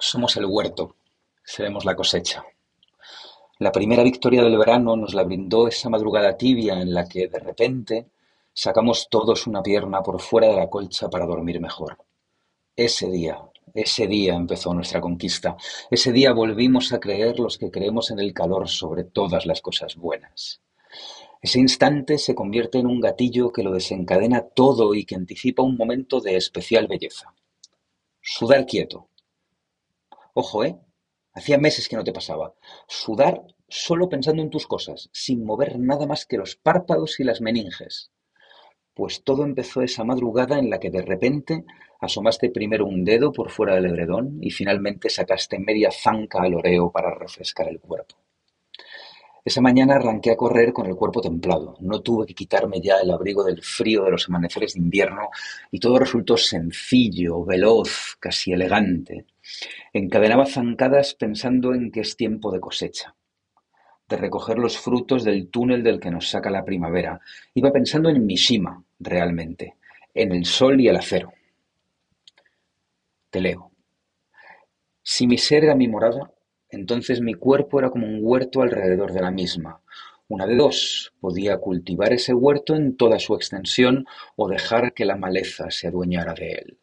Somos el huerto, seremos la cosecha. La primera victoria del verano nos la brindó esa madrugada tibia en la que, de repente, sacamos todos una pierna por fuera de la colcha para dormir mejor. Ese día, ese día empezó nuestra conquista. Ese día volvimos a creer los que creemos en el calor sobre todas las cosas buenas. Ese instante se convierte en un gatillo que lo desencadena todo y que anticipa un momento de especial belleza. Sudar quieto, Ojo, ¿eh? Hacía meses que no te pasaba. Sudar solo pensando en tus cosas, sin mover nada más que los párpados y las meninges. Pues todo empezó esa madrugada en la que de repente asomaste primero un dedo por fuera del edredón y finalmente sacaste media zanca al oreo para refrescar el cuerpo. Esa mañana arranqué a correr con el cuerpo templado. No tuve que quitarme ya el abrigo del frío de los amaneceres de invierno y todo resultó sencillo, veloz, casi elegante. Encadenaba zancadas pensando en que es tiempo de cosecha, de recoger los frutos del túnel del que nos saca la primavera. Iba pensando en Mishima, realmente, en el sol y el acero. Te leo. Si mi ser era mi morada, entonces mi cuerpo era como un huerto alrededor de la misma. Una de dos, podía cultivar ese huerto en toda su extensión o dejar que la maleza se adueñara de él.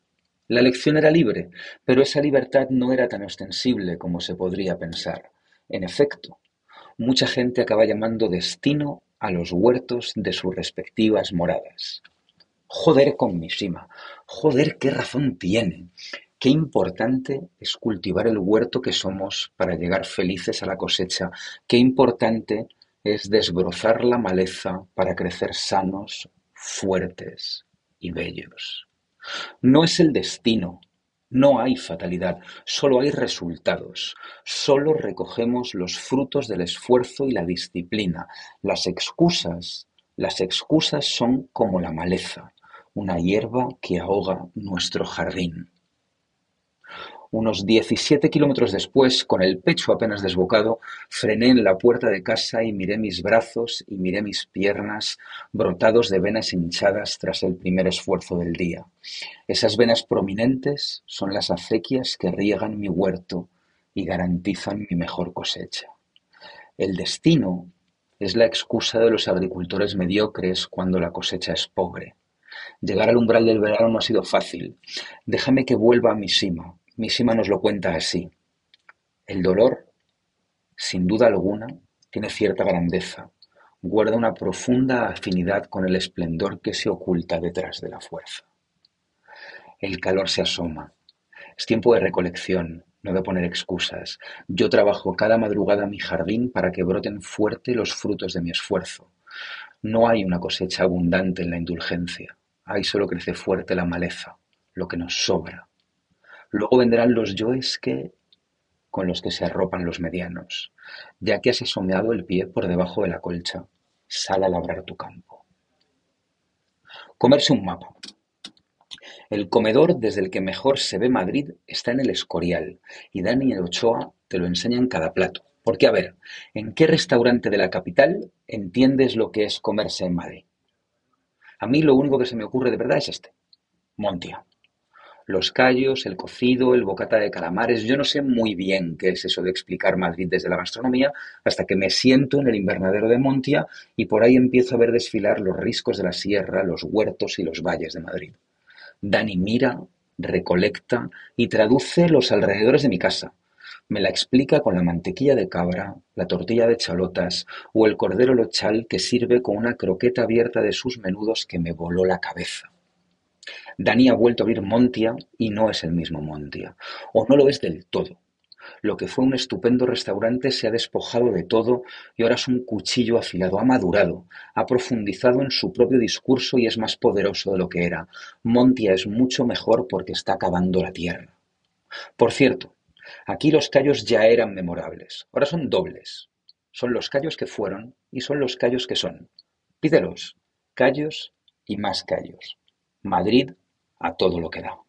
La elección era libre, pero esa libertad no era tan ostensible como se podría pensar. En efecto, mucha gente acaba llamando destino a los huertos de sus respectivas moradas. Joder con Mishima, joder qué razón tiene. Qué importante es cultivar el huerto que somos para llegar felices a la cosecha. Qué importante es desbrozar la maleza para crecer sanos, fuertes y bellos. No es el destino, no hay fatalidad, solo hay resultados. Solo recogemos los frutos del esfuerzo y la disciplina. Las excusas, las excusas son como la maleza, una hierba que ahoga nuestro jardín. Unos diecisiete kilómetros después, con el pecho apenas desbocado, frené en la puerta de casa y miré mis brazos y miré mis piernas brotados de venas hinchadas tras el primer esfuerzo del día. Esas venas prominentes son las acequias que riegan mi huerto y garantizan mi mejor cosecha. El destino es la excusa de los agricultores mediocres cuando la cosecha es pobre. Llegar al umbral del verano no ha sido fácil. Déjame que vuelva a mi cima, Mishima nos lo cuenta así: el dolor, sin duda alguna, tiene cierta grandeza, guarda una profunda afinidad con el esplendor que se oculta detrás de la fuerza. El calor se asoma. Es tiempo de recolección, no de poner excusas. Yo trabajo cada madrugada mi jardín para que broten fuerte los frutos de mi esfuerzo. No hay una cosecha abundante en la indulgencia. Ahí solo crece fuerte la maleza, lo que nos sobra, Luego vendrán los yoes que con los que se arropan los medianos. Ya que has asomeado el pie por debajo de la colcha, sal a labrar tu campo. Comerse un mapa. El comedor desde el que mejor se ve Madrid está en el Escorial y Dani Ochoa te lo enseñan cada plato. Porque, a ver, ¿en qué restaurante de la capital entiendes lo que es comerse en Madrid? A mí lo único que se me ocurre de verdad es este, Montia los callos, el cocido, el bocata de calamares. Yo no sé muy bien qué es eso de explicar Madrid desde la gastronomía hasta que me siento en el invernadero de Montia y por ahí empiezo a ver desfilar los riscos de la sierra, los huertos y los valles de Madrid. Dani mira, recolecta y traduce los alrededores de mi casa. Me la explica con la mantequilla de cabra, la tortilla de chalotas o el cordero lochal que sirve con una croqueta abierta de sus menudos que me voló la cabeza. Dani ha vuelto a abrir Montia y no es el mismo Montia, o no lo es del todo. Lo que fue un estupendo restaurante se ha despojado de todo y ahora es un cuchillo afilado, ha madurado, ha profundizado en su propio discurso y es más poderoso de lo que era. Montia es mucho mejor porque está acabando la tierra. Por cierto, aquí los callos ya eran memorables, ahora son dobles. Son los callos que fueron y son los callos que son. Pídelos, callos y más callos. Madrid a todo lo que da.